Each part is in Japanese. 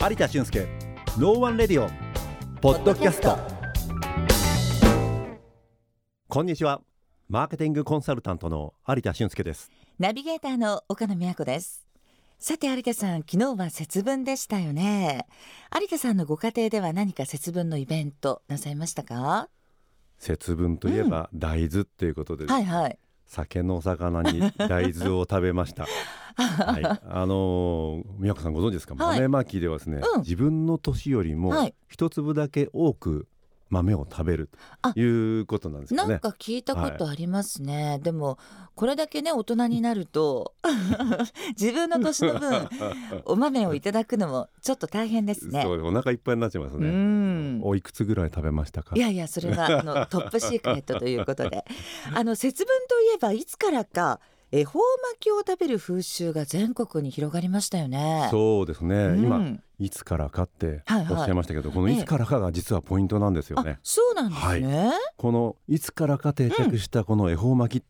有田俊介 No One Radio ポッドキャスト。こんにちは。マーケティングコンサルタントの有田俊介です。ナビゲーターの岡野美和子です。さて有田さん昨日は節分でしたよね。有田さんのご家庭では何か節分のイベントなさいましたか？節分といえば大豆っていうことで、はいはい酒の肴に大豆を食べました。はい、あのー宮子さんご存知ですか、はい。豆まきではですね、うん。自分の年よりもはい。一粒だけ多く豆を食べるということなんですよね。なんか聞いたことありますね、でもこれだけね大人になると 自分の年の分 お豆をいただくのもちょっと大変ですねそうお腹いっぱいになっちゃいますうね。んおいくつぐらい食べましたか？い。やいやそれはあのトップシークレットということで あの節分といえばいつからか恵方巻きを食べる風習が全国に広がりましたよね。そうですね、うん今いつからかってはいはいおっしゃいましたけど、このいつからかが実はポイントなんですよねあ。そうなんですね。このいつからか定着したこの恵方巻き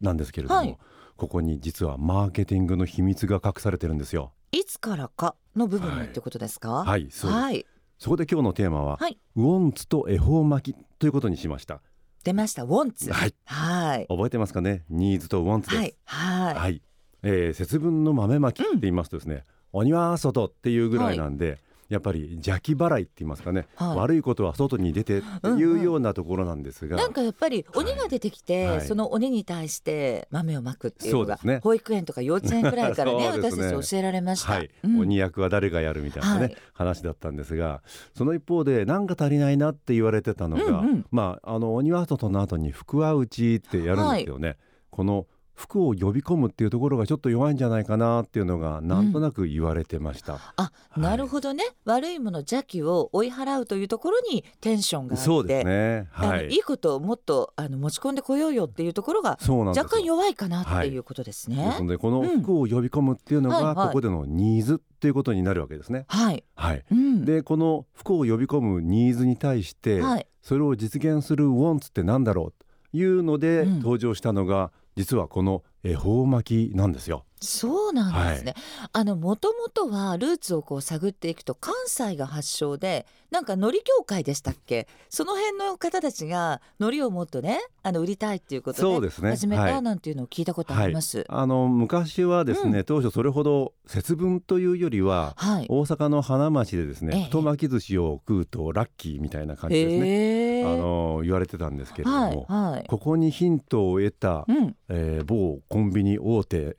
なんですけれども、はいここに実はマーケティングの秘密が隠されてるんですよ。いつからかの部分にってことですか？はい、そうです。はいそこで今日のテーマは、はいウォンツと恵方巻きということにしました。出ましたウォンツ。はい、はい覚えてますかね？ニーズとウォンツです。はいはい。はい、えー節分の豆まきって言いますとですね、鬼は外っていうぐらいなんで、やっぱり邪気払いって言いますかね、はい。悪いことは外に出てっていうようなところなんですが、なんかやっぱり鬼が出てきて、はい。その鬼に対して豆をまくっていうのがね。保育園とか幼稚園くらいからね ね。私たち教えられました。はい、うん。鬼役は誰がやるみたいなね、はい。話だったんですがその一方で何か足りないなって言われてたのが、うんうん。まああの鬼は外の後に福は内ってやるんですけどね、この服を呼び込むっていうところがちょっと弱いんじゃないかなっていうのがなんとなく言われてました。あ、いなるほどね悪いもの邪気を追い払うというところにテンションがあってそうですね。はいい。いことをもっとあの持ち込んでこようよっていうところが若干弱いかなっていうことですね。ですのでこの服を呼び込むっていうのがうんはいはいここでのニーズっていうことになるわけですね。はい。はい。うん。でこの服を呼び込むニーズに対して、はい。それを実現するウォンツってなんだろう？というので、うん登場したのが実はこの恵方巻きなんですよ。そうなんですね。あの元々はルーツをこう探っていくと関西が発祥で、なんか海苔協会でしたっけ？その辺の方たちが海苔をもっとね、あの売りたいっていうことでそうですね。始めはいたなんていうのを聞いたことあります。あの昔はですね、う当初それほど節分というよりははい。大阪の花町でですね、ええ太巻き寿司を食うとラッキーみたいな感じですね。あの言われてたんですけれども、はいはい。ここにヒントを得た、うん。えー某コンビニ大手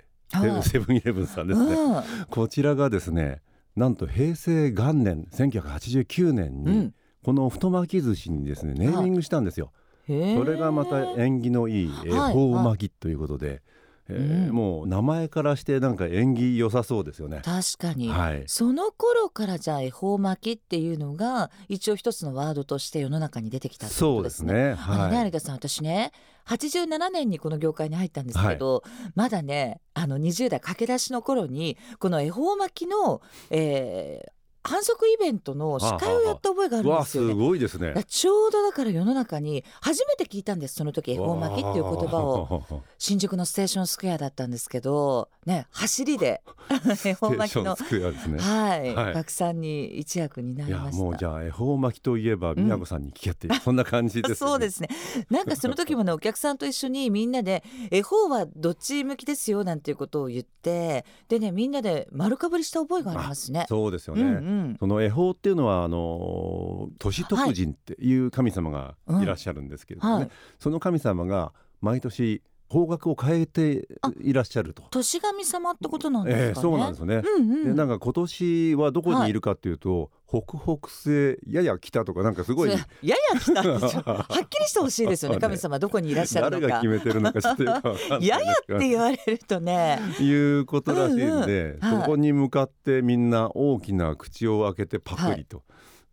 セブンイレブンさんですね、うんこちらがですねなんと平成元年1989年に、うんこの太巻き寿司にですねネーミングしたんですよ、それがまた縁起のいい恵はい方巻きということで、えーうんもう名前からしてなんか縁起良さそうですよね。確かに。はい、その頃からじゃあ恵方巻きっていうのが一応一つのワードとして世の中に出てきたってこそうでとですね。すね。あのね、はい。有田さん私ね87年にこの業界に入ったんですけど、まだねあの20代駆け出しの頃にこの恵方巻きの、えー反則イベントの司会をやった覚えがあるんですよね。ごいですね。ちょうどだから世の中に初めて聞いたんですその時恵方巻きっていう言葉をを 新宿のステーションスクエアだったんですけどね走りで 恵方巻きのね。はい、はい拡散に一役にないりやました。もうじゃあ恵方巻きといえば宮子さんに聞けっていう、そんな感じです、ね。そうですね。なんかその時もねお客さんと一緒にみんなで恵方はどっち向きですよなんていうことを言ってでねみんなで丸かぶりした覚えがありますね。そうですよね。うんうん。その恵方っていうのはあの年徳神っていう神様がいらっしゃるんですけれどもね、はい。その神様が毎年方角を変えていらっしゃると。年神様ってことなんですかね。ええそうなんですよね。うんうん。でなんか今年はどこにいるかっていうと、北北西やや北とかなんかすごいやや来たんでしょはっきりしてほしいですよね ね神様どこにいらっしゃるのか誰が決。めてるのかちょっとよくわか ややって言われるとね。いうことらしいんで、うんうんはいそこに向かってみんな大きな口を開けてパクリと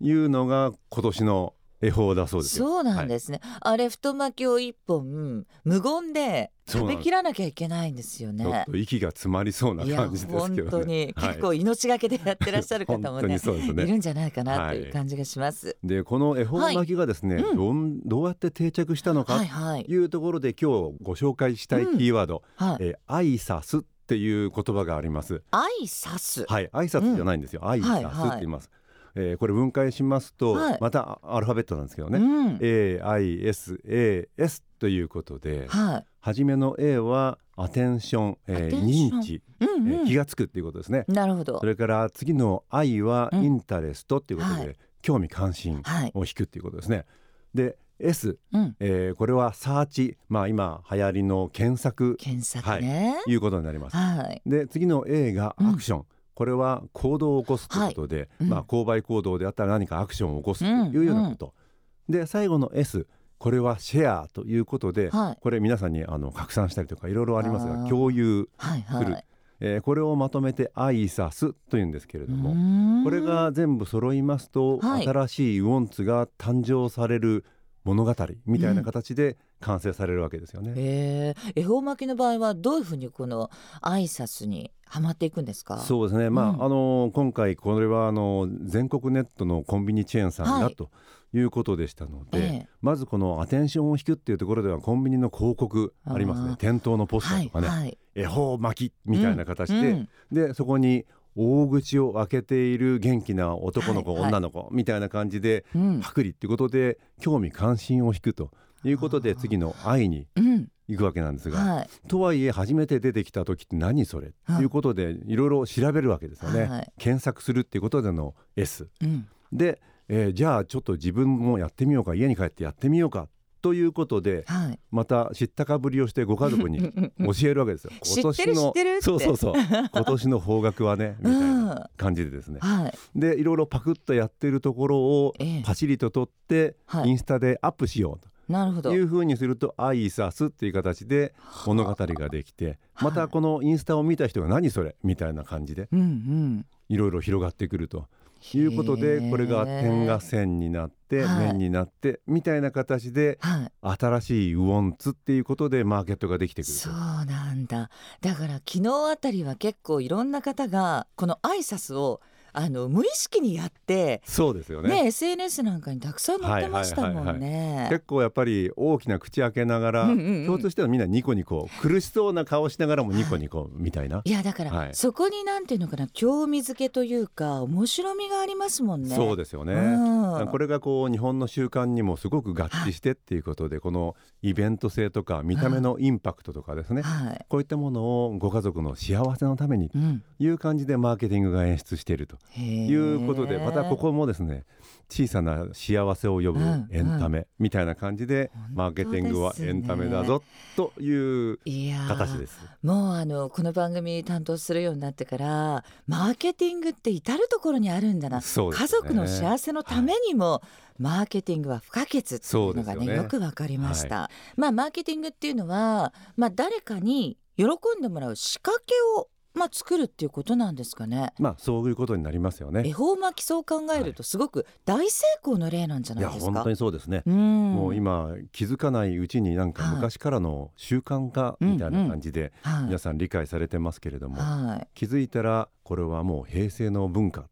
いうのが今年の恵方だそうですよ。そうなんですね、あれ太巻きを一本無言で食べきらなきゃいけないんですよね。と息が詰まりそうな感じです本けどね。当にはい。結構命がけでやってらっしゃる方もね ね。いるんじゃないかなとはい。いう感じがします。でこの恵方巻きがですね、はい。うん。どんどうやって定着したのかはいはい。というところで今日ご紹介したいキーワード、はい。えーアイサスっていう言葉があります。挨拶。はい挨拶じゃないんですよ、挨拶って言います、えーこれ分解しますと、はい。またアルファベットなんですけどね、うん、AISAS ということでは初めの A はアテンション、えー認知、い、うん。えー気がつくっていうことですね、なるほど。それから次の I はうん。インタレストっていうことで、はい。興味関心はい、を引くっていうことですね。で S、うん、えーこれはサーチ。まあ今流行りの検索。検索ね。い。うことになります。はい、で次の A がうんアクション、これは行動を起こすということで、うん。まあ、購買行動であったら何かアクションを起こすというようなこと、で最後の S これはシェアということで、はい。これ皆さんにあの拡散したりとかいろいろありますが共有、はいする。はいえーこれをまとめてアイサスというんですけれども、もこれが全部揃いますと、はい。新しいウォンツが誕生される物語みたいな形で完成されるわけですよね。えー、恵方巻きの場合はどういうふうにこの挨拶にはまっていくんですか？そうですね、まあうん。あの今回これはあの全国ネットのコンビニチェーンさんはいがということでしたので、ええ。まずこのアテンションを引くっていうところではコンビニの広告ありますね。店頭のポスターとかね、はいはい、恵方巻きみたいな形で、うん。でそこに大口を開けている元気な男の子、はいはい。女の子みたいな感じでうん。パクリっていうことで興味関心を引くということで次の愛にうん。行くわけなんですが、はい。とはいえ初めて出てきた時って何それ？っていうことでいろいろ調べるわけですよね、はい検索するっていうことでの S うん。で、えーじゃあちょっと自分もやってみようか家に帰ってやってみようかということではい。また知ったかぶりをしてご家族に 教えるわけですよ。知ってる知ってるって。そうそうそう。今年の方角はねみたいな うん。感じでですね。はい。でいろいろパクッとやってるところをええ。パチリと撮ってはい。インスタでアップしようと。なるほど。いうふうにすると「アイサス」っていう形で物語ができてまたこのインスタを見た人が「何それ?」みたいな感じでいろいろ広がってくるということでこれが点が線になってはい。面になってみたいな形ではい。新しいウォンツっていうことでマーケットができてくるそうと。なんだ。だから昨日あたりは結構いろんな方がこの挨拶をあの無意識にやってそうですよね。ね SNS なんかにたくさん載ってましたもんね。結構やっぱり大きな口開けながらうんうんうん。共通してはみんなニコニコ苦しそうな顔しながらもニコニコみたいな、いやだから、はい。そこになんていうのかな興味づけというか面白みがありますもんね。そうですよね、うん。これがこう日本の習慣にもすごく合致してっていうことでこのイベント性とか見た目のインパクトとかですね。はい。こういったものをご家族の幸せのためにいう感じでマーケティングが演出していると。へいうことでまたここもですね小さな幸せを呼ぶうんエンタメみたいな感じでマーケティングはエンタメだぞといういやー形です。もうあのこの番組担当するようになってからマーケティングって至る所にあるんだな、ね。家族の幸せのためにも、マーケティングは不可欠っていうのがねね。よくわかりました、まあマーケティングっていうのはまあ誰かに喜んでもらう仕掛けをまあ作るっていうことなんですかね。まあそういうことになりますよね。恵方巻きそう考えるとすごく大成功の例なんじゃないですか。本当にそうですね。うん。もう今気づかないうちになんかはい。昔からの習慣化みたいな感じではい。皆さん理解されてますけれどもは気づいたらこれはもう平成の文化い、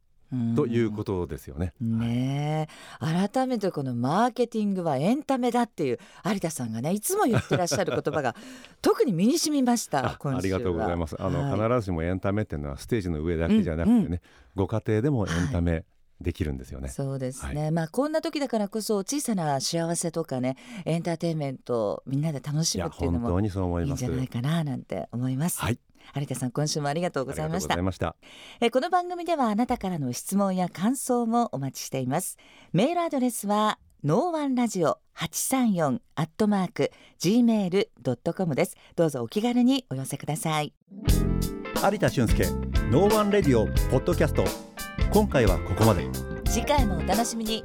ということとですよね。ねえ。改めてこのマーケティングはエンタメだっていう有田さんがねいつも言ってらっしゃる言葉が 特に身に染みましたあ今週は。ありがとうございます。あの、はい。必ずしもエンタメっていうのはステージの上だけじゃなくてね、うんうご家庭でもエンタメできるんですよね。そうですね、まあこんな時だからこそ小さな幸せとかねエンターテインメントをみんなで楽しむっていうのも本当にそう思います。いいんじゃないかななんて思います、はい、有田さん今週もありがとうございました。この番組ではあなたからの質問や感想もお待ちしています。メールアドレスはノーワンラジオ八三四アットマーク gmail ドットコムです。どうぞお気軽にお寄せください。有田俊介 No One Radio ポッドキャスト。今回はここまで。次回もお楽しみに